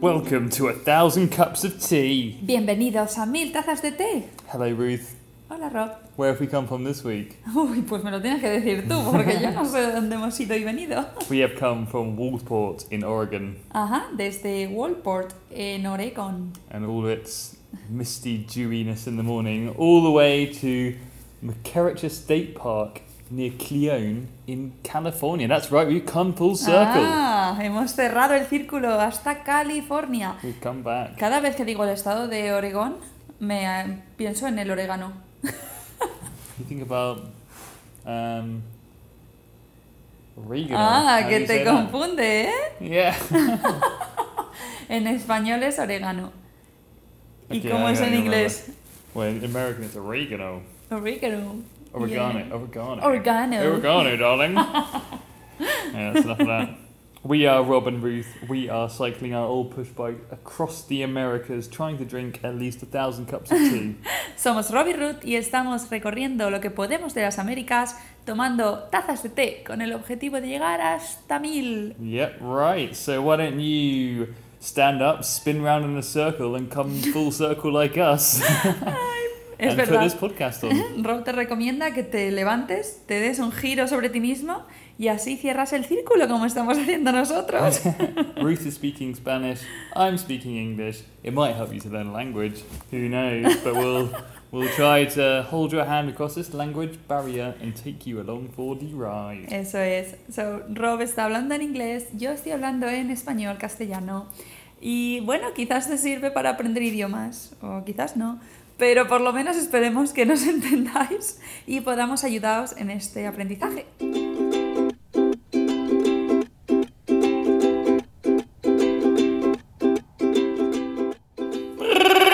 Welcome to a thousand cups of tea. Bienvenidos a Mil Tazas de Té. Hello, Ruth. Hola, Rob. Where have we come from this week? Uy, pues me lo tienes que decir tú, porque yo no sé dónde hemos ido y venido. We have come from Wolfport in Oregon Ajá, desde Walport, en Oregon. and all its misty dewiness in the morning, all the way to McKerricher State Park near Cleone in California. That's right, we've come full circle. Ah, hemos cerrado el círculo hasta California. We've come back. Cada vez que digo el estado de Oregón, me eh, pienso en el orégano. You think about um, oregano. Ah, How que te say that? confunde, ¿eh? Yeah. En español es orégano. ¿Y Okay, cómo I es en remember. inglés? Well, in American it's oregano. Oregano. Oregano. Yeah. Oregano. Oregano. Oregano, darling. yeah, that's enough of that. We are Rob and Ruth. We are cycling our old push bike across the Americas, trying to drink at least a thousand cups of tea. Somos Robbie Ruth y estamos recorriendo lo que podemos de las Américas tomando tazas de té con el objetivo de llegar hasta mil. yep, right. So why don't you stand up, spin round in a circle, and come full circle like us, Es and verdad. podcast? Rob te recomienda que te levantes, te des un giro sobre ti mismo y así cierras el círculo como estamos haciendo nosotros. Ruth is speaking Spanish. I'm speaking English. It might help you to learn a language. Who knows? But we'll we'll try to hold your hand across this language barrier and take you along for the ride. Eso es. So, Rob está hablando en inglés, yo estoy hablando en español, castellano. Y bueno, quizás te sirve para aprender idiomas, o quizás no. Pero por lo menos esperemos que nos entendáis y podamos ayudaros en este aprendizaje.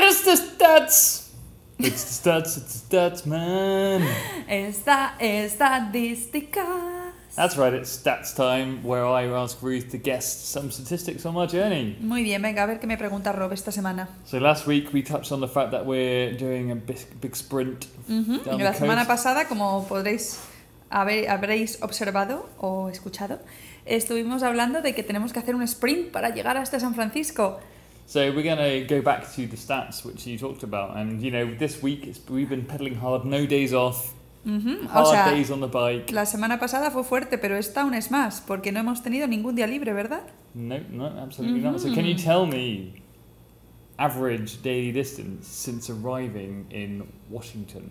It's the stats. It's the stats. It's the stats, man. Esta estadística. That's right. It's stats time, where I ask Ruth to guess some statistics on our journey. Muy bien, venga, a ver qué me pregunta Rob esta semana. So last week we touched on the fact that we're doing a big, big sprint Ujú, down La the semana coast. pasada, como podréis haber, habréis observado o escuchado, estuvimos hablando de que tenemos que hacer un sprint para llegar hasta San Francisco. So we're going to go back to the stats which you talked about, and you know this week it's, we've been pedaling hard, no days off, O sea, days on the bike. la semana pasada fue fuerte, pero esta aún es más, porque no hemos tenido ningún día libre, ¿verdad? No, no, absolutely not. So can you tell me average daily distance since arriving in Washington?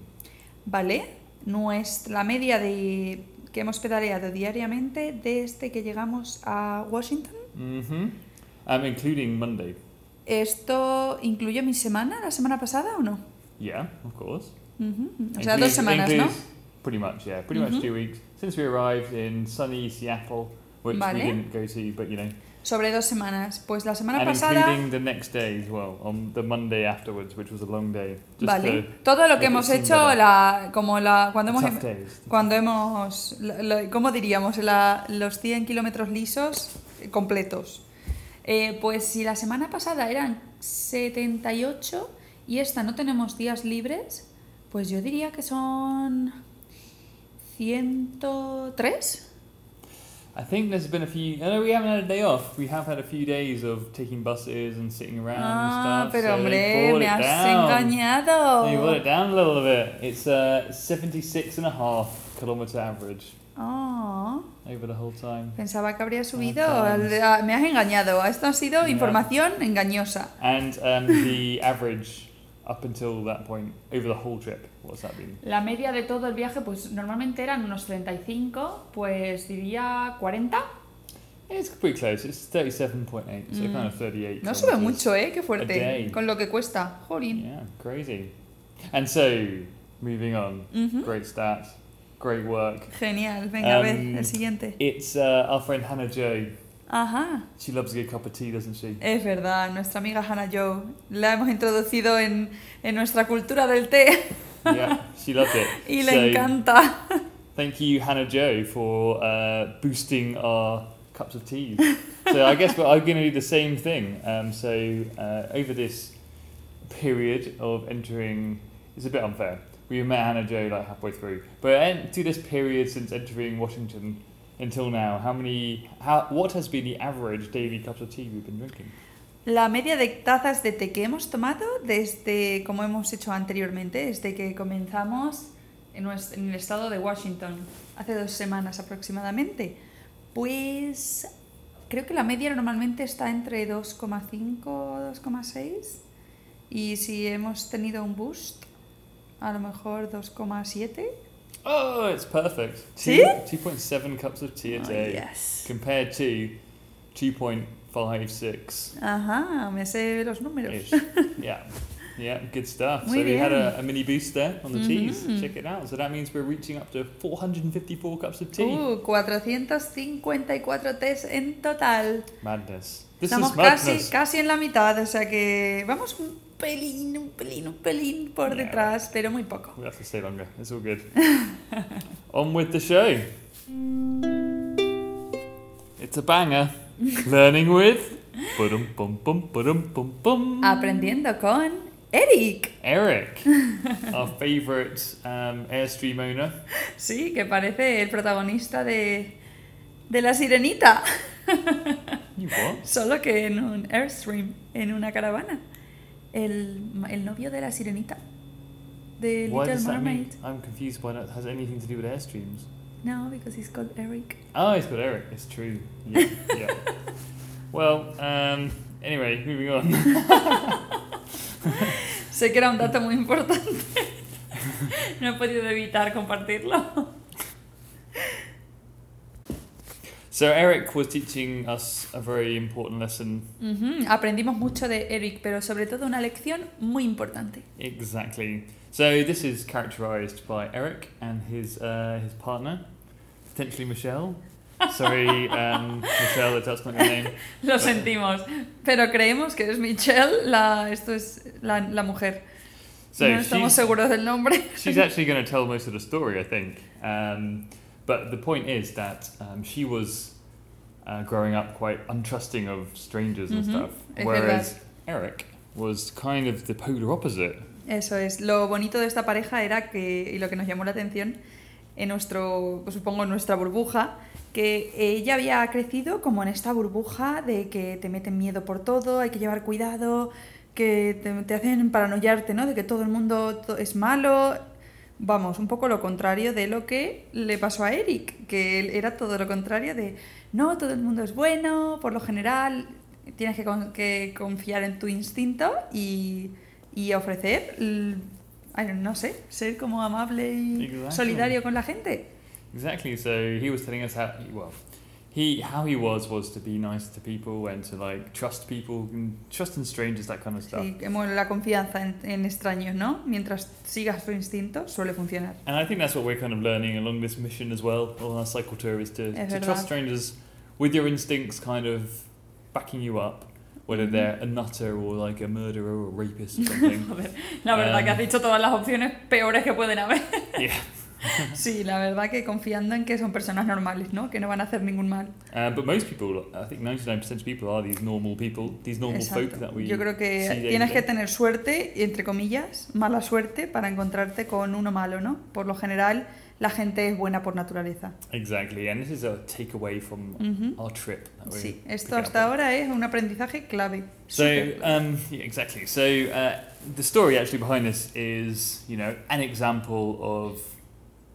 Vale, nuestra media de que hemos pedaleado diariamente desde que llegamos a Washington. Mm-hmm. Um, including Monday. ¿Esto incluye mi semana, la semana pasada o no? Yeah, of course. Ujú, O sea, dos semanas, ¿no? includes- Pretty much, yeah, pretty much two weeks since we arrived in sunny Seattle, which Vale. we didn't go to, but you know, Sobre dos semanas. Pues la semana and pasada... including the next day as well, on the Monday afterwards, which was a long day. Just Vale. to Todo lo que hemos hecho, la, como la, cuando hemos, days. cuando hemos, la- la- ¿cómo diríamos? La- los 100 kilómetros lisos eh, completos. Eh, pues si la semana pasada eran 78 y esta no tenemos días libres, pues yo diría que son 103. I think there's been a few. I know we haven't had a day off. We have had a few days of taking buses and sitting around Ah, and stuff. pero so hombre, me has down. engañado. They brought it down a little bit. It's uh, 76 and a half kilometer average Ah. over the whole time. Pensaba que habría subido. Me has engañado. Esto ha sido Ya. información engañosa. And um, the average up until that point over the whole trip, what's that been? La media de todo el viaje, pues normalmente eran unos 35, pues diría 40. It's pretty close. It's 37.8, so kind of 38. Mm. No sube mucho, ¿eh? Qué A fuerte. day. Con lo que cuesta. Jolín. Yeah, crazy. And so, moving on, great stats, great work. Genial. Venga, a ver, Um, el siguiente. It's uh, our friend Hannah Joe. Ajá. She loves a good cup of tea, doesn't she? Es verdad, nuestra amiga Hannah Joe. La hemos introducido en, en nuestra cultura del té yeah, she loved it. y le So, encanta. Thank you, Hannah Joe, for uh, boosting our cups of tea. so I guess we're, I'm going to do the same thing. Um, so uh, over this period of entering, it's a bit unfair. We met Hannah Joe like halfway through, but to this period since entering Washington until now, how many? How what has been the average daily cups of tea we've been drinking? la media de tazas de té que hemos tomado desde, como hemos hecho anteriormente, desde que comenzamos en, en el estado de Washington, hace dos semanas aproximadamente, pues creo que la media normalmente está entre 2,5 o 2,6 y si hemos tenido un boost, a lo mejor 2,7. Oh, it's perfect. Two point seven cups of tea a Oh, day yes. compared to two point five six. Ajá, me sé los números. Yeah. Yeah, good stuff. Muy so we had bien. a, a mini boost there on the teas. Mhm. Check it out. So that means we're reaching up to 454 cups of tea. Uh, 454 test en total. Madness. This Estamos is casi, madness. casi en la mitad, o sea que vamos pelín, un pelín, un pelín por Yeah. detrás, pero muy poco. We have to stay longer. It's all good. On with the show. It's a banger. Learning with. Aprendiendo con Eric. Eric, our favourite um, Airstream owner. Sí, que parece el protagonista de, de La Sirenita, what? solo que en un Airstream, en una caravana. El, el novio de La Sirenita, de Why Little does that Mermaid. mean? I'm confused why that has anything to do with Airstreams. No, because he's called Eric. Oh, it's got Eric. It's true. Yeah. yeah. Well, um, anyway, moving on. Sé que era un dato muy importante. No he podido evitar compartirlo. So Eric was teaching us a very important lesson. Ujú, Aprendimos mucho de Eric, pero sobre todo una lección muy importante. Exactly. So this is characterized by Eric and his uh, his partner, potentially Michelle. Sorry, um, Michelle, that's not your name. Lo sentimos, pero creemos que es Michelle, la, esto es la, la mujer. So no estamos she's, seguros del nombre. she's actually going to tell most of the story, I think. Um, but the point is that um, she was uh, growing up quite untrusting of strangers and Mhm, stuff, es whereas Eric was kind of the polar opposite. Eso es. Lo bonito de esta pareja era que, y lo que nos llamó la atención, en nuestro, supongo, en nuestra burbuja, que ella había crecido como en esta burbuja de que te meten miedo por todo, hay que llevar cuidado, que te, te hacen paranoiarte, ¿no? De que todo el mundo es malo. Vamos, un poco lo contrario de lo que le pasó a Eric, que él era todo lo contrario de, no, todo el mundo es bueno, por lo general tienes que, con- que confiar en tu instinto y, y ofrecer, no sé, ser como amable y Exactly. solidario con la gente. Exactly. So he was telling us how well he how he was was to be nice to people and to like trust people and trust in strangers that kind of stuff. Sí, la confianza en, en extraños, ¿no? Mientras sigas tu instinto, suele funcionar. And I think that's what we're kind of learning along this mission as well on our cycle tour is to, Es to verdad. trust strangers with your instincts kind of backing you up, whether Mhm. they're a nutter or like a murderer or a rapist or something. Joder, la verdad que has Um, dicho todas las opciones peores que pueden haber. yeah. Sí, la verdad que confiando en que son personas normales, ¿no? Que no van a hacer ningún mal. Uh, but most people, I think 99% of people are these normal people, these normal folk Exacto. that we Yo creo que tienes que tener suerte, entre comillas, mala suerte, para encontrarte con uno malo, ¿no? Por lo general, la gente es buena por naturaleza. Exactly, and this is a takeaway from our trip. Sí, esto hasta ahora es un aprendizaje clave. So, um, yeah, exactly. So, uh, the story actually behind this is, you know, an example of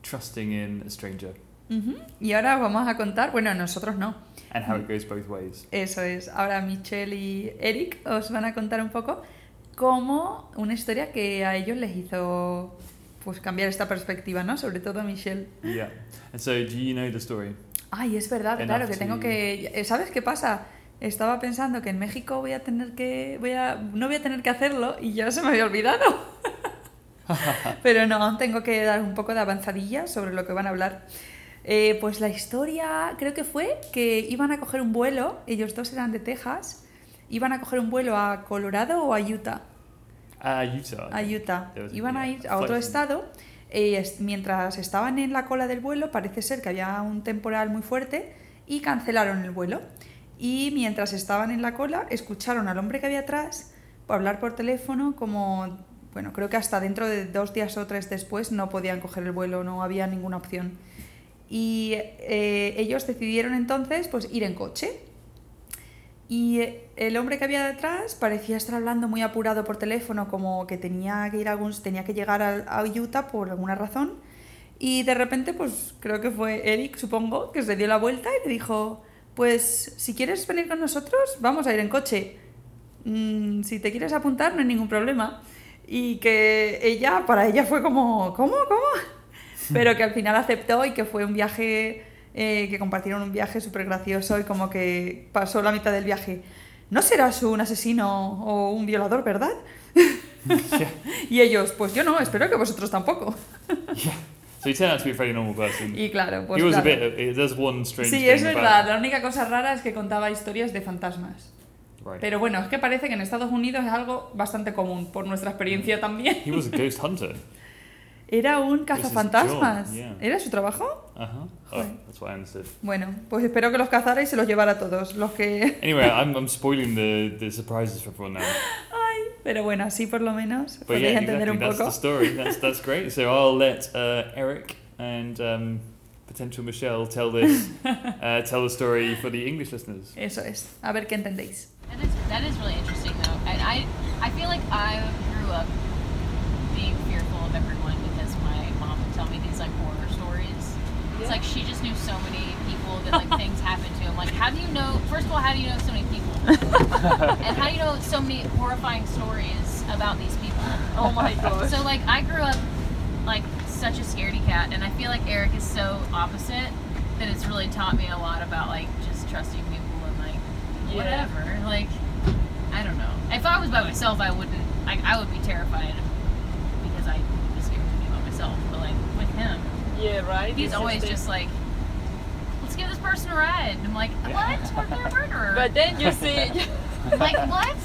trusting in a stranger Ujú. Y ahora vamos a contar, bueno, nosotros no, and how it goes both ways. eso es, ahora Michelle y Eric os van a contar un poco cómo una historia que a ellos les hizo pues cambiar esta perspectiva, ¿no? Sobre todo a Michelle. Yeah. And so, do you know the story? Ay, es verdad, Enough claro, que tengo to- que... eh, ¿Sabes qué pasa? Estaba pensando que en México voy a tener que... Voy a, no voy a tener que hacerlo y ya se me había olvidado. Pero no, tengo que dar un poco de avanzadilla sobre lo que van a hablar. Eh, pues la historia creo que fue que iban a coger un vuelo, ellos dos eran de Texas, iban a coger un vuelo a Colorado o a Utah. Uh, Utah. A Utah. Iban a ir a otro estado. eh, mientras estaban en la cola del vuelo, parece ser que había un temporal muy fuerte y cancelaron el vuelo. Y mientras estaban en la cola, escucharon al hombre que había atrás hablar por teléfono como, bueno, creo que hasta dentro de dos días o tres después no podían coger el vuelo, no había ninguna opción. Y eh, ellos decidieron entonces pues ir en coche. Y el hombre que había detrás parecía estar hablando muy apurado por teléfono, como que tenía que ir a algún, tenía que llegar a, a Utah por alguna razón. Y de repente, pues creo que fue Eric, supongo, que se dio la vuelta y le dijo, pues si quieres venir con nosotros, vamos a ir en coche. Mm, si te quieres apuntar, no hay ningún problema. Y que ella, para ella fue como, ¿cómo? ¿Cómo? Pero que al final aceptó y que fue un viaje, eh, que compartieron un viaje súper gracioso y como que pasó la mitad del viaje. No serás un asesino o un violador, ¿verdad? yeah. Y ellos, pues yo no, espero que vosotros tampoco. yeah. So he turned out to be a very normal person. Y claro, pues he was a claro. bit. uh, There's one strange Sí, thing es about verdad. him. La única cosa rara es que contaba historias de fantasmas. Right. Pero bueno, es que parece que en Estados Unidos es algo bastante común, por nuestra experiencia también. He was a ghost hunter. Era un cazafantasmas. yeah. ¿Era su trabajo? Uh huh. Oh, Joder. that's what I understood. Bueno, pues espero que los cazara y se los llevara a todos. Los que. Anyway, I'm, I'm spoiling the, the surprises for everyone now. Ay, pero bueno, así por lo menos But podéis yeah, entender exactly. un That's poco. the story. That's that's great. So I'll let uh, Eric and um, potential Michelle tell this, uh, tell the story for the English listeners. Eso es. A ver qué entendéis. That is that is really interesting though, and I I feel like I grew up being fearful of everyone because my mom would tell me these like horror stories. It's like she just knew so many people that like things happened to. I'm like, how do you know? First of all, how do you know so many people? and how do you know so many horrifying stories about these people? Oh my gosh. So like I grew up like such a scaredy cat, and I feel like Eric is so opposite that it's really taught me a lot about like just trusting people and like Yeah. whatever. Like I don't know. If I was by myself, I wouldn't. I, I would be terrified because I would be scared to be by myself. But like with him, yeah, right. he's This always the- just like, let's give this person a ride. And I'm like, what? What? They're a murderer. But then you see, like what?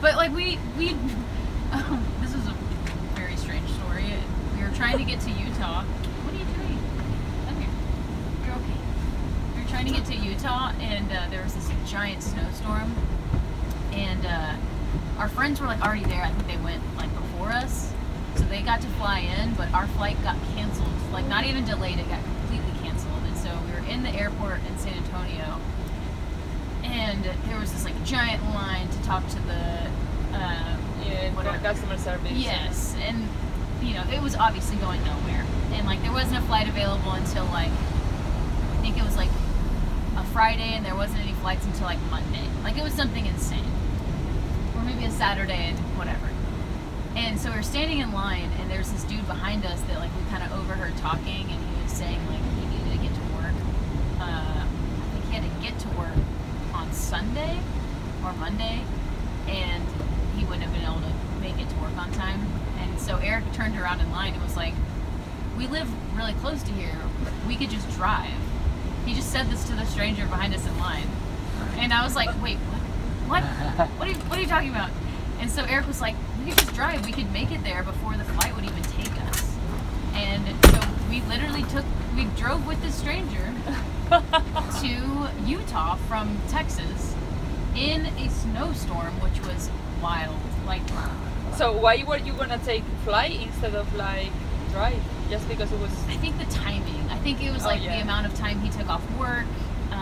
But like we we um, this is a very strange story. We were trying to get to Utah. What are you doing? Come. You're okay. We were trying to get to Utah, and uh, there was this giant snowstorm, and uh, our friends were like already there. I think they went like before us, so they got to fly in, but our flight got canceled. Like not even delayed; it got completely canceled. And so we were in the airport in San Antonio, and there was this like giant line to talk to the uh, yeah, customer service. yes and you know it was obviously going nowhere and like there wasn't a flight available until like i think it was like a friday and there wasn't any flights until like monday like it was something insane or maybe a saturday and whatever and so we were standing in line and there's this dude behind us that like we kind of overheard talking and he was saying like he needed to get to work uh, i think he had to get to work on sunday or monday and he wouldn't have been able to make it to work on time. And so Eric turned around in line and was like, "We live really close to here. We could just drive." He just said this to the stranger behind us in line, and I was like, "Wait, what? What? What are you, what are you talking about?" And so Eric was like, "We could just drive. We could make it there before the flight would even take us." And so we literally took, we drove with this stranger to Utah from Texas in a snowstorm, which was wild. Like, So why were you gonna take fly instead of like drive? Just because it was. I think the timing. I think it was Oh, like yeah. the amount of time he took off work,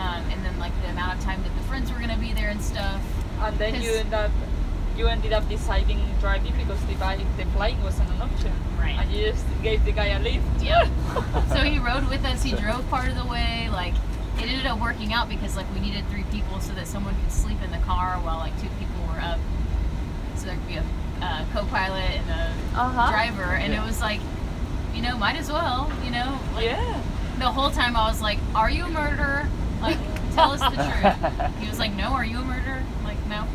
um, and then like the amount of time that the friends were gonna be there and stuff. And then you end up, you ended up deciding driving because the bike, the flying wasn't an option. Right. And you just gave the guy a lift. Yep. so he rode with us. He drove part of the way. Like it ended up working out because like we needed three people so that someone could sleep in the car while like two people were up. So there could be a uh, co-pilot and a Uh-huh. driver, and Yeah. it was like, you know, might as well, you know. Like, Yeah. The whole time I was like, "Are you a murderer? Like, tell us the truth." He was like, "No, are you a murderer?" I'm like, no.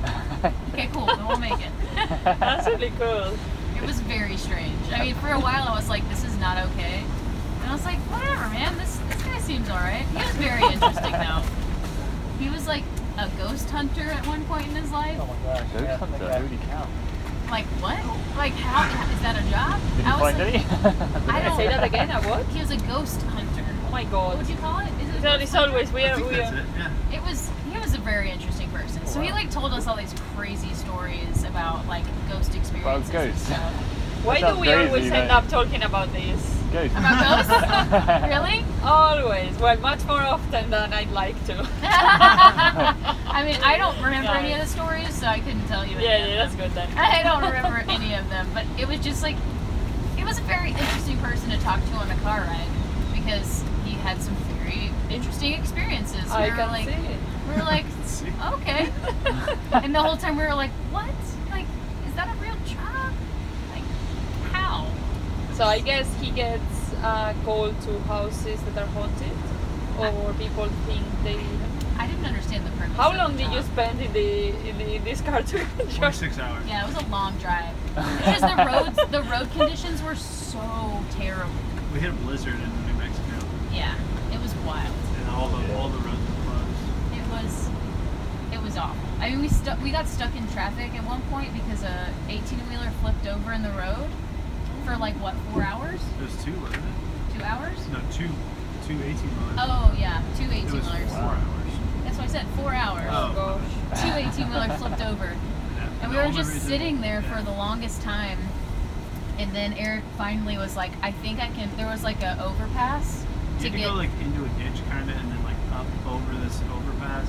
Okay, cool. Then we'll make it. That's really cool. It was very strange. I mean, for a while I was like, this is not okay. And I was like, whatever, man. This this guy seems all right. He was very interesting though. He was like a ghost hunter at one point in his life. Oh my gosh. Ghost yeah, hunter. that holy cow. Like what? Like how is that a job? Did you I was find like, any? I don't. Say that again. A what? He was a ghost hunter. Oh my god. What god. would you call it? Is it a So it's always we I are think we are. it, yeah. It was he was a very interesting person. So he like told us all these crazy stories about like ghost experiences and ghosts. Why do we sounds always crazy, end eh? up talking about this? Ghost. About ghosts? really? Always. Well, much more often than I'd like to. I I mean, I don't remember any of the stories, so I couldn't tell you. Any Yeah, of yeah, them. that's good then. I don't remember any of them, but it was just like he was a very interesting person to talk to on a car ride because he had some very interesting experiences. We I were can like, see it. we were like, okay, and the whole time we were like, what? Like, is that a real job? Like, how? So I guess he gets uh, called to houses that are haunted, or people think they. I didn't understand the premise. How of long the did you spend in the in, the, in this car to enjoy? 26 hours. Yeah, it was a long drive because the roads, the road conditions were so terrible. We hit a blizzard in New Mexico, Yeah, it was wild. and all the all the roads were closed. It was it was awful. I mean, we stuck we got stuck in traffic at one point because a 18 wheeler flipped over in the road for like what four hours, It was two, wasn't it? two hours. No, two, two 18 wheelers. Oh yeah, two 18 it wheelers. four hours. That's what I said, four hours. Oh, gosh. Two 18 wheelers flipped over, Yeah. and we were just reason- sitting there for the longest time. And then Eric finally was like, "I think I can." There was like a overpass You to had to get. go like into a ditch kind of, and then like up over this overpass.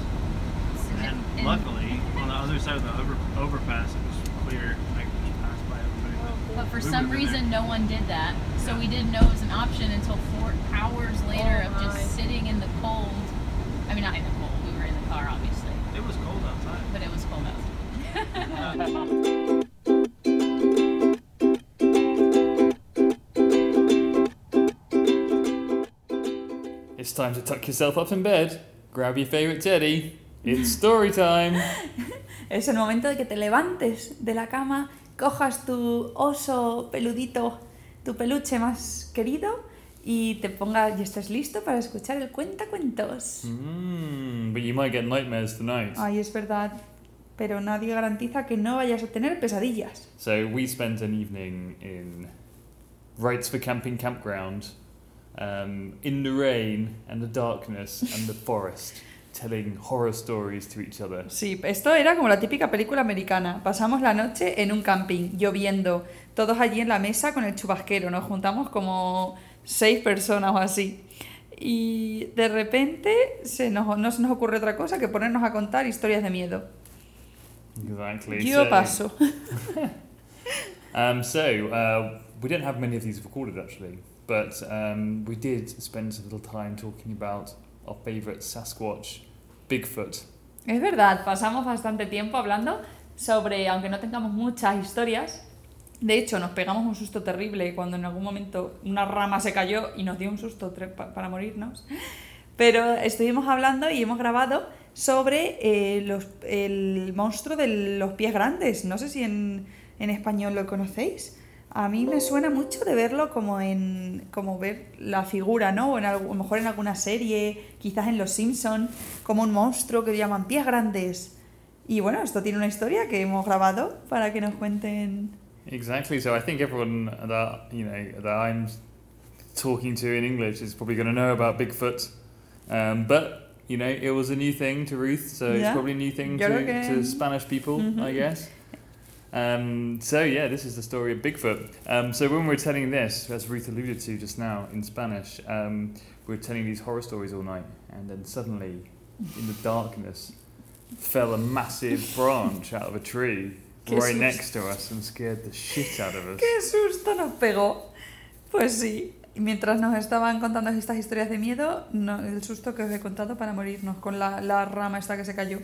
And and- luckily, on the other side of the over, overpass, it was clear. and I could just pass by everybody. But for We some reason, there. no one did that. So we didn't know it was an option until four hours later Oh of just my. sitting in the cold. I mean, not in the cold. We were in the car, obviously, It was cold outside. but it was cold out. Uh, time to tuck yourself up in bed, grab your favorite teddy. It's story time. Es el momento de que te levantes de la cama, cojas tu oso peludito, tu peluche más querido y te pongas y estés listo para escuchar el cuentacuentos. Mm, but you might get nightmares tonight. Ay, es verdad, pero nadie garantiza que no vayas a tener pesadillas. So we spent an evening in Rights for Camping Campground, um, in the rain and the darkness and the forest, telling horror stories to each other. Sí, esto era como la típica película americana. Pasamos la noche en un camping, lloviendo, todos allí en la mesa con el chubasquero. Nos juntamos como seis personas o así. Y de repente se nos, no se nos ocurre otra cosa que ponernos a contar historias de miedo. Exactly. Yo so, paso. Um, so uh, we didn't have many of these recorded actually, but um, we did spend a little time talking about our favourite Sasquatch, Bigfoot. Es verdad, pasamos bastante tiempo hablando sobre, aunque no tengamos muchas historias, de hecho nos pegamos un susto terrible cuando en algún momento una rama se cayó y nos dio un susto para morirnos, pero estuvimos hablando y hemos grabado sobre eh, los- el monstruo de los pies grandes, no sé si en, en español lo conocéis. A mí me suena mucho de verlo como en como ver la figura, ¿no? O en a lo mejor en alguna serie, quizás en Los Simpson, como un monstruo que llaman pies grandes. Y bueno, esto tiene una historia que hemos grabado para que nos cuenten. Exactly. So I think everyone that you know that I'm talking to in English is probably going to know about Bigfoot, um, but you know it was a new thing to Ruth, so it's Yeah. probably a new thing to, to Spanish people, I guess. Um, so yeah, this is the story of Bigfoot. Um, so when we're telling this, as Ruth alluded to just now in Spanish, um, we're telling these horror stories all night, and then suddenly, in the darkness, fell a massive branch out of a tree right next to us and scared the shit out of us. ¡Qué susto nos pegó! Pues sí, mientras nos estaban contando estas historias de miedo, no- el susto que os he contado para morirnos con la, la rama esta que se cayó.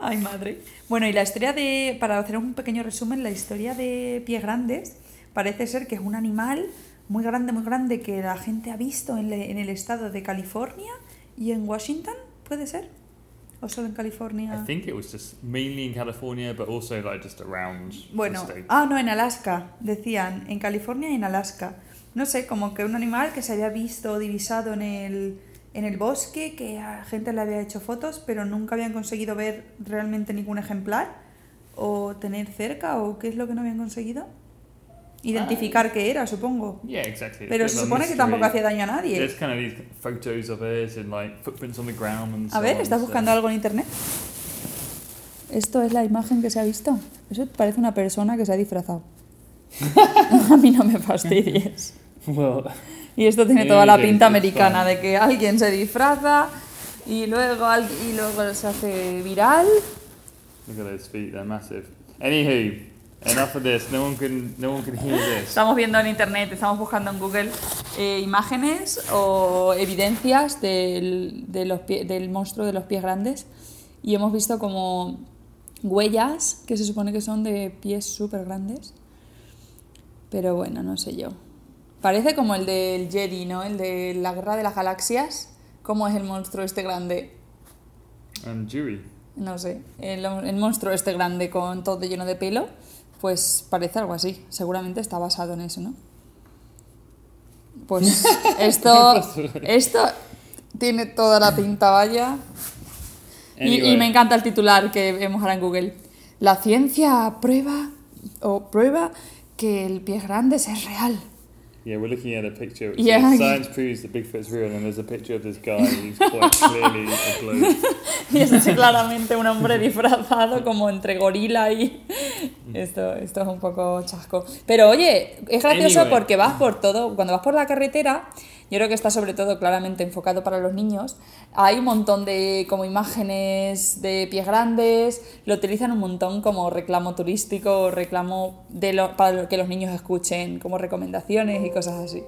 Ay, madre. Bueno, y la historia de, para hacer un pequeño resumen, la historia de pies grandes parece ser que es un animal muy grande, muy grande que la gente ha visto en, le- en el estado de California y en Washington, ¿puede ser? ¿O solo en California? I think it was just mainly in California, but also like just around Bueno, the state. ah, no, en Alaska, decían, en California y en Alaska. No sé, como que un animal que se había visto divisado en el, en el bosque, que a gente le había hecho fotos, pero nunca habían conseguido ver realmente ningún ejemplar, o tener cerca, o qué es lo que no habían conseguido. Identificar qué era, supongo. Yeah, exactly. Pero se supone que tampoco hacía daño a nadie. There's kind of these photos of it and like footprints on the ground and so A ver, ¿estás so- buscando algo en internet? Esto es la imagen que se ha visto. Eso parece una persona que se ha disfrazado. a mí no me fastidies. Well, Y esto tiene toda la pinta americana de que alguien se disfraza Y luego, y luego se hace viral. Look at those feet, they're massive. Anywho, enough of this. No one can, no one can hear this. Estamos viendo en internet, estamos buscando en Google eh, imágenes o evidencias del, de los pie- del monstruo de los pies grandes y hemos visto como huellas que se supone que son de pies súper grandes. Pero bueno, no sé yo. Parece como el del Jedi, ¿no? El de la Guerra de las Galaxias. ¿Cómo es el monstruo este grande? Um, Dewey. No sé. El, el monstruo este grande con todo lleno de pelo. Pues parece algo así. Seguramente está basado en eso, ¿no? Pues esto, esto tiene toda la pinta, vaya. Y, y me encanta el titular que vemos ahora en Google. La ciencia prueba o prueba que el pie grande es real. Yeah, we're looking at a picture. It Yeah. says, Science proves that Bigfoot's real, and there's a picture of this guy who's quite clearly a bloke. Y es claramente un hombre disfrazado como entre gorila y... Esto, esto es un poco chasco. Pero oye, es gracioso Anyway. porque vas por todo, cuando vas por la carretera, yo creo que está sobre todo claramente enfocado para los niños, hay un montón de como imágenes de pies grandes, lo utilizan un montón como reclamo turístico, reclamo de lo- para que los niños escuchen como recomendaciones y cosas así.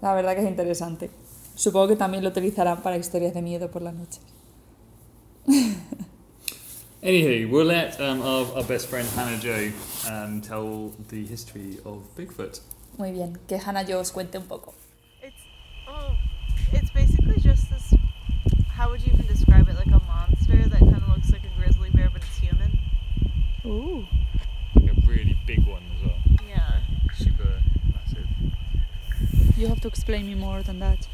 La verdad que es interesante. Supongo que también lo utilizarán para historias de miedo por las noches. Anywho, we'll let um, our, our best friend Hannah Joe um, tell the history of Bigfoot. Muy bien, que Hannah yo os cuente un poco. How would you even describe it? Like a monster that kind of looks like a grizzly bear, but it's human. Ooh. Like a really big one as well. Yeah. Super massive. you have to explain me more than that.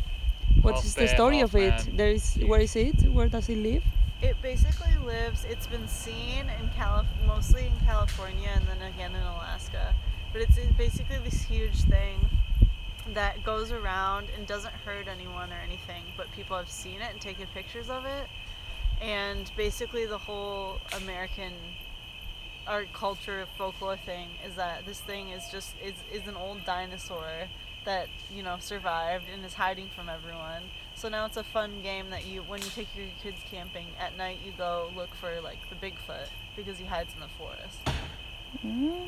What Half is the story of it? man. There is where is it? Where does it live? It basically lives. It's been seen in Calif- mostly in California and then again in Alaska. But it's it's basically this huge thing that goes around and doesn't hurt anyone or anything, but people have seen it and taken pictures of it. And basically, the whole American art culture folklore thing is that this thing is just is, is an old dinosaur that you know survived and is hiding from everyone. So now it's a fun game that you when you take your kids camping at night you go look for like the Bigfoot because he hides in the forest.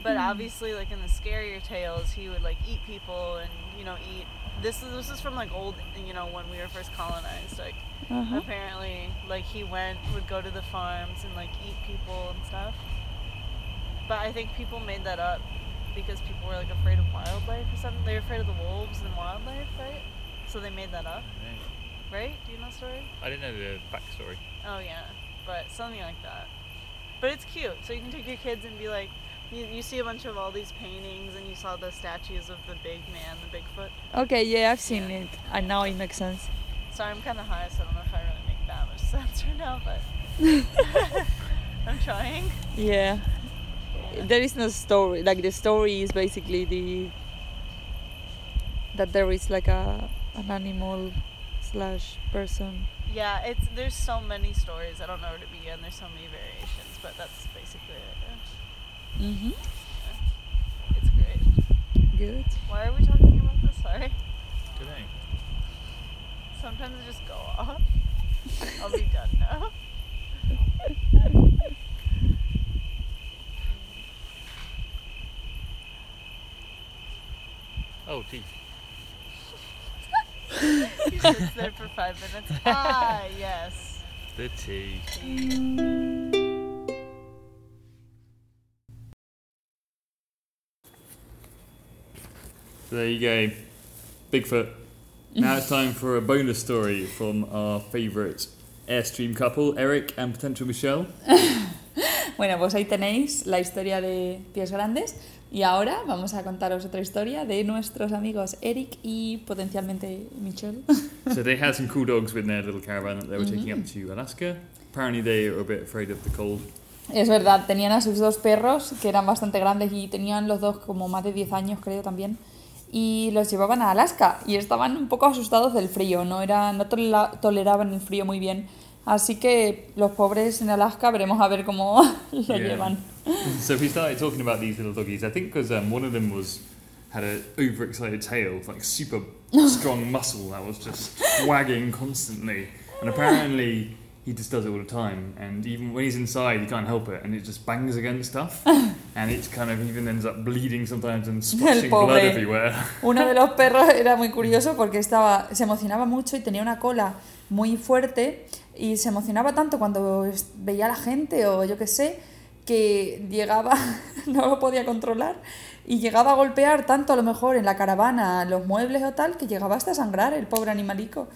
But obviously like in the scarier tales he would like eat people and you know eat this is this is from like old you know when we were first colonized like Uh-huh. apparently like he went would go to the farms and like eat people and stuff. But i think people made that up because people were like afraid of wildlife or something. They were afraid of the wolves and wildlife right? So they made that up. Right? Do you know the story? I didn't know the backstory. oh yeah. But something like that. But it's cute. So you can take your kids and be like you, you see a bunch of all these paintings and you saw the statues of the big man the bigfoot Okay, yeah, I've seen it. And now it makes sense. Sorry, I'm kind of high, so I don't know if I really make that much sense right now, but I'm trying. Yeah. There is no story. Like the story is basically the that there is like a an animal slash person. Yeah, it's there's so many stories. I don't know where to begin. There's so many variations, but that's basically it. Yeah. Mm-hmm. It's great. Good. Why are we talking about this? Sorry. Today. Sometimes I just go off. I'll be done now. Oh, teeth. He sits there for five minutes. Ah, yes. The teeth. So there you go. Bigfoot. Now it's time for a bonus story from our favourite Airstream couple, Eric and potential Michelle. Bueno, pues ahí tenéis la historia de pies grandes. Y ahora vamos a contaros otra historia de nuestros amigos Eric y potencialmente Michelle. so they had some cool dogs with their little caravan that they were taking up to Alaska. Apparently they were a bit afraid of the cold. Es verdad, tenían a sus dos perros que eran bastante grandes y tenían los dos como más de 10 años, creo también. Y los llevaban a Alaska y estaban un poco asustados del frío, no, era, no toleraban el frío muy bien. Así que los pobres en Alaska veremos a ver cómo lo Yeah. llevan. So we started talking about these little doggies. I think because um, one of them was had an overexcited tail, like super strong muscle that was just wagging constantly. And apparently he just does it all the time. And even when he's inside, he can't help it, and it just bangs against stuff. and it's kind of even ends up bleeding sometimes and splashing blood everywhere. Uno de los perros era muy curioso porque estaba, se emocionaba mucho y tenía una cola muy fuerte y se emocionaba tanto cuando veía a la gente o yo qué sé, que llegaba, no lo podía controlar y llegaba a golpear tanto a lo mejor en la caravana los muebles o tal que llegaba hasta sangrar el pobre animalico.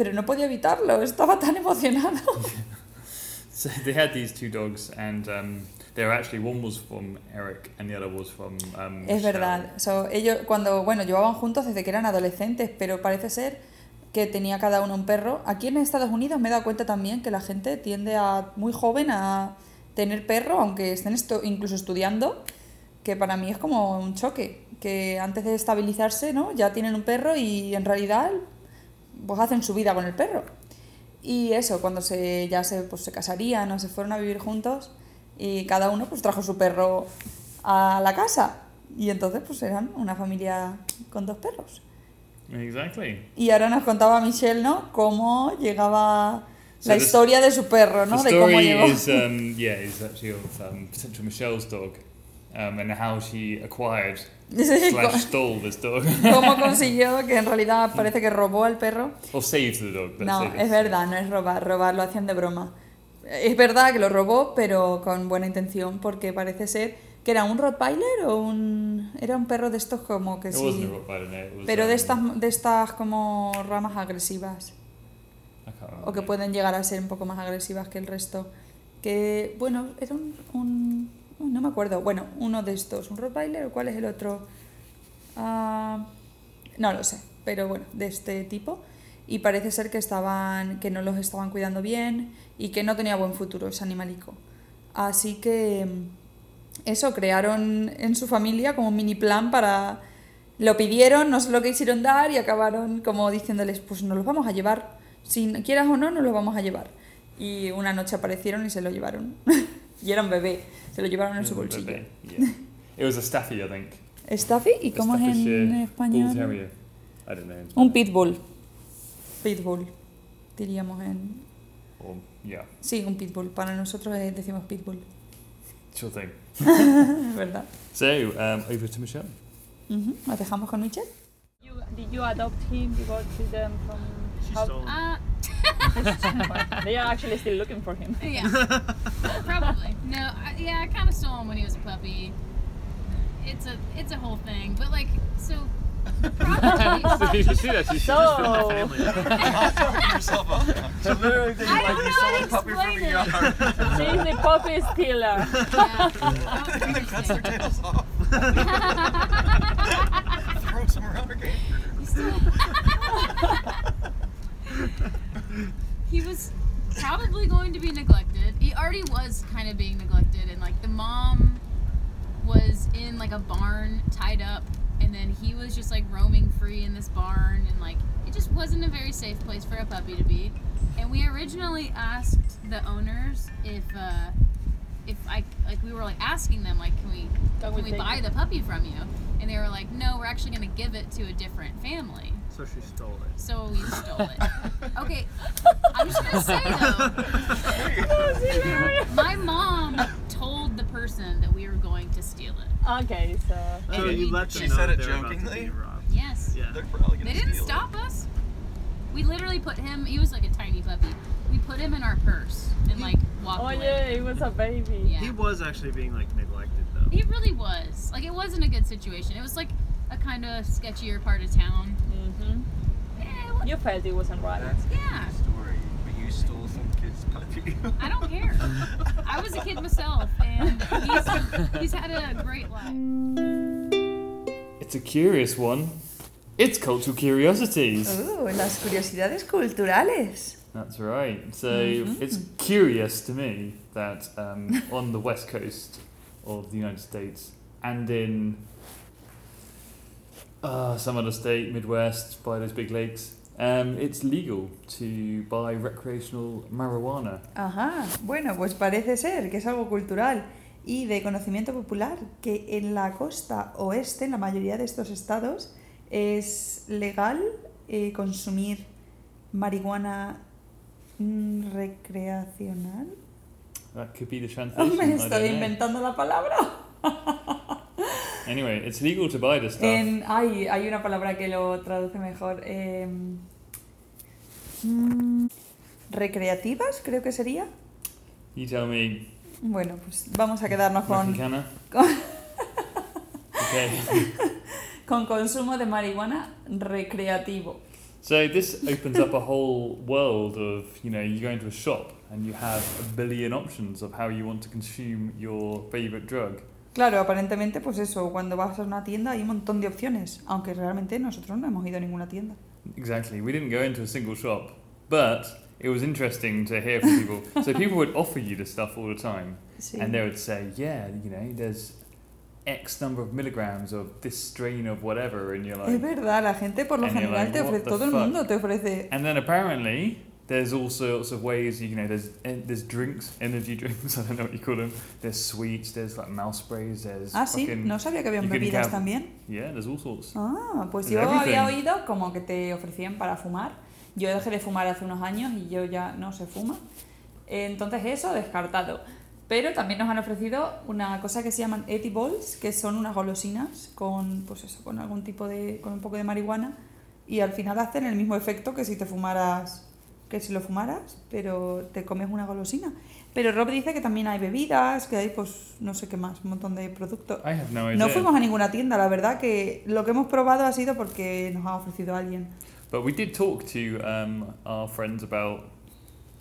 Pero no podía evitarlo, estaba tan emocionado. So they had these two dogs, and um, they were actually one was from Eric, and the other was from. Um, Es verdad. So, ellos cuando, bueno, llevaban juntos desde que eran adolescentes, pero parece ser que tenía cada uno un perro. Aquí en Estados Unidos me he dado cuenta también que la gente tiende a muy joven a tener perro, aunque estén esto, incluso estudiando, que para mí es como un choque, que antes de estabilizarse, ¿no? Ya tienen un perro y en realidad pues hacen su vida con el perro. Y eso, cuando se, ya se, pues, se casarían o se fueron a vivir juntos y cada uno pues trajo su perro a la casa. Y entonces pues eran una familia con dos perros. Exactly. Y ahora nos contaba Michelle, ¿no? Cómo llegaba la historia de su perro, ¿no? The De cómo llegó. is, um, yeah, is actually of um, potential Michelle's dog, um, and how she acquired slash stole this dog, cómo consiguió que en realidad parece que robó al perro. or saved the dog. No, es verdad, no es robar, robar lo hacían de broma. Es verdad que lo robó, pero con buena intención, porque parece ser que era un Rottweiler o un... Era un perro de estos como que sí... Pero de um, estas, de estas como ramas agresivas, o que pueden llegar a ser un poco más agresivas que el resto. Que, bueno, era un... un- no me acuerdo, bueno, uno de estos, un Rottweiler cuál es el otro. Ah, no lo sé, pero bueno, de este tipo. Y parece ser que estaban, que no los estaban cuidando bien y que no tenía buen futuro ese animalico. Así que mm, eso, crearon en su familia como un mini plan para... Lo pidieron, no se lo quisieron dar y acabaron como diciéndoles, pues nos los vamos a llevar. Si quieras o no, nos los vamos a llevar. Y una noche aparecieron y se lo llevaron. y era un bebé, se lo llevaron en su It was a bolsillo. bebe, yeah. It was a Staffy, I think. ¿Staffy? ¿Y cómo es en español? Terrier. I don't know. in Un pitbull. Pitbull, diríamos en... Or, yeah, Sí, un pitbull. Para nosotros decimos pitbull. sure thing. Verdad. So, um, over to Michelle. Ujú, ¿Nos dejamos con Michelle? You, did you adopt him? You got to them from She how- stole him. Uh, They are actually still looking for him. yeah, probably. No, I, yeah, I kind of stole him when he was a puppy. It's a it's a whole thing, but like, so the property. you should see that. You should just film So- family. yourself up. So literally, they I like don't you know stole how a to puppy from explain your it. She's the puppy stealer. Yeah, that was and then cuts their tails off. Throws them around her game. he was probably going to be neglected. He already was kind of being neglected, and like the mom was in like a barn tied up, and then he was just like roaming free in this barn, and like it just wasn't a very safe place for a puppy to be. And we originally asked the owners if uh, if I like we were like asking them like can we Can can we we buy it? the puppy from you? And they were like, no, we're actually going to give it to a different family. So she stole it. So we stole it. Okay, I'm just gonna say though, my mom told the person that we were going to steal it. Okay, so So And you we- let them She know said it they were about to jokingly? Yes, Yeah. They're probably gonna they didn't steal stop us. We literally put him. He was like a tiny puppy. We put him in our purse and like walked oh away. yeah, he was a baby. Yeah. He was actually being like neglected though. He really was. Like it wasn't a good situation. It was like a kind of sketchier part of town. Mm-hmm. It wa- You felt it wasn't right. That's a Yeah. good story. But you stole some kid's puppy. I don't care. I was a kid myself, and he's he's had a great life. It's a curious one. It's cultural curiosities. Uh, las curiosidades culturales. That's right. So it's curious to me that um, on the west coast of the United States and in uh, some other state, Midwest, by those big lakes, um, it's legal to buy recreational marijuana. Ajá, bueno, pues parece ser que es algo cultural y de conocimiento popular que en la costa oeste, en la mayoría de estos estados, es legal eh, consumir marihuana recreacional. That could be the translation. Me estoy inventando la palabra. Anyway, it's legal to buy this stuff. En, ay, hay una palabra que lo traduce mejor. em, mm, recreativas, creo que sería. You tell me, Bueno, pues vamos a quedarnos con, con, Okay. con consumo de marihuana recreativo. So this opens up a whole world of, you know, you go into a shop and you have a billion options of how you want to consume your favorite drug. Claro, aparentemente, pues eso, cuando vas a una tienda hay un montón de opciones, aunque realmente nosotros no hemos ido a ninguna tienda. Exactly. We didn't go into a single shop, but it was interesting to hear from people. so people would offer you this stuff all the time, Sí. and they would say, "Yeah, you know, there's X number of milligrams of this strain of whatever," and you're Es like, verdad, la gente por lo general like, te "What ofrece, todo el fuck?" mundo te ofrece. and then apparently. There's all sorts of ways you know. There's en- there's drinks, energy drinks. I don't know what you call them. There's sweets. There's like mouse sprays. There's Ah, sí, fucking no sabía que habían bebidas have- también. yeah. There's all sorts. Ah, pues There's yo había everything. oído como que te ofrecían para fumar. Yo dejé de fumar hace unos años y yo ya no se fuma. Entonces eso, descartado. Pero también nos han ofrecido una cosa que se llaman edibles, que son unas golosinas con, pues eso, con algún tipo de, con un poco de marihuana y al final hacen el mismo efecto que si te fumaras, que si lo fumaras, pero te comes una golosina. Pero Rob dice que también hay bebidas, que hay pues no sé qué más, un montón de productos. No. No fuimos a ninguna tienda, la verdad que lo que hemos probado ha sido porque nos ha ofrecido alguien. But we did talk to um, our friends about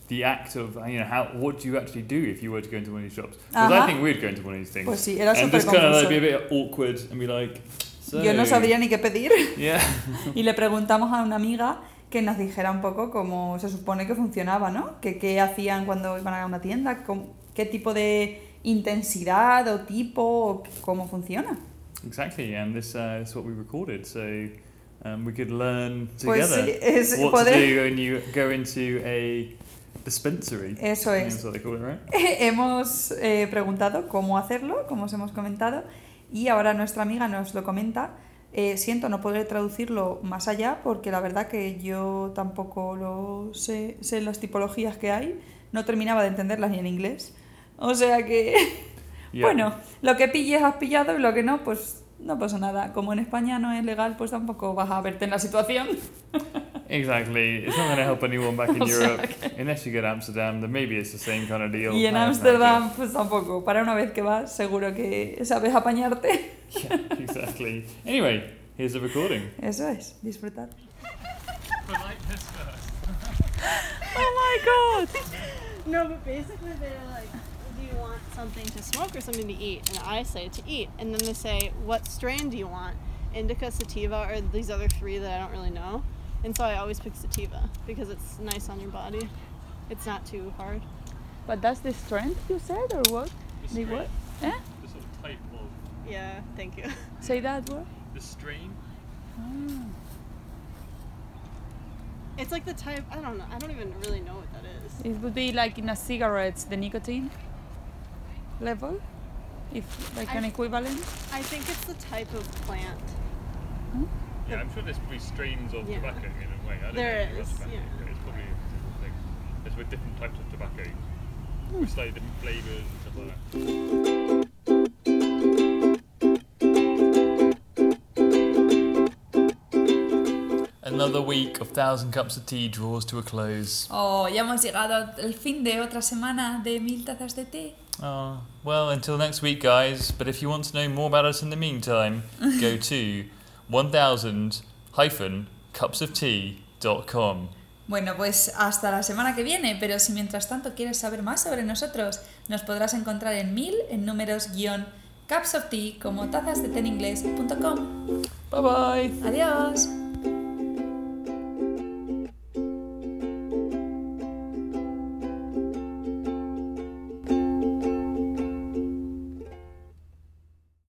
the act of you know how what do you actually do if you were to go into one of these shops? Because I think we'd go into one of these things Pues sí, era and just kind of like confuso. be a bit awkward and be like, so, Yo no sabría ni qué pedir Yeah, y le preguntamos a una amiga que nos dijera un poco cómo se supone que funcionaba, ¿no? Que qué hacían cuando iban a una tienda, cómo- qué tipo de intensidad o tipo, o cómo funciona. exactly. And this uh, is what we recorded, so um, we could learn Pues together sí, es what poder- to do when you go into a dispensary. Eso es. Hemos eh, preguntado cómo hacerlo, como os hemos comentado, y ahora nuestra amiga nos lo comenta. Eh, siento no poder traducirlo más allá porque la verdad que yo tampoco lo sé, sé las tipologías que hay, no terminaba de entenderlas ni en inglés. O sea que, Yeah. bueno, lo que pilles has pillado y lo que no, pues no pasa nada. Como en España no es legal, pues tampoco vas a verte en la situación. Exactly. It's not going to help anyone back in O Europe. Unless you go to Amsterdam, then maybe it's the same kind of deal. Y en Ámsterdam, pues tampoco. Para una vez que vas, seguro que sabes apañarte. Yeah, exactly. Anyway, here's the recording. Eso es, disfrutar. Oh my god! No, but basically they're like, want something to smoke or something to eat? And I say to eat. And then they say, what strain do you want? Indica, sativa, or these other three that I don't really know. And so I always pick sativa because it's nice on your body. It's not too hard. But that's the strength you said, or what? The The what? strain, Eh? the sort of type of Yeah, thank you. Say that word. the strain. It's like the type, I don't know, I don't even really know what that is. It would be like in a cigarettes, the nicotine level, if like an I- equivalent. I think it's the type of plant. Hmm? Yeah, I'm sure there's probably strains of Yeah. tobacco in a way. I don't There know is, tobacco, yeah. but it's probably a different thing. There's with different types of tobacco with slightly different flavours and stuff like that. Another week of Thousand Cups of Tea draws to a close. Oh, ya hemos llegado al fin de otra semana de mil tazas de té. Oh, well, until next week, guys. But if you want to know more about us in the meantime, go to 1000-cupsoftea.com. Bueno, pues hasta la semana que viene, pero si mientras tanto quieres saber más sobre nosotros, nos podrás encontrar en mil en números guión cups of tea como tazas de té en inglés.com. Bye bye. Adiós.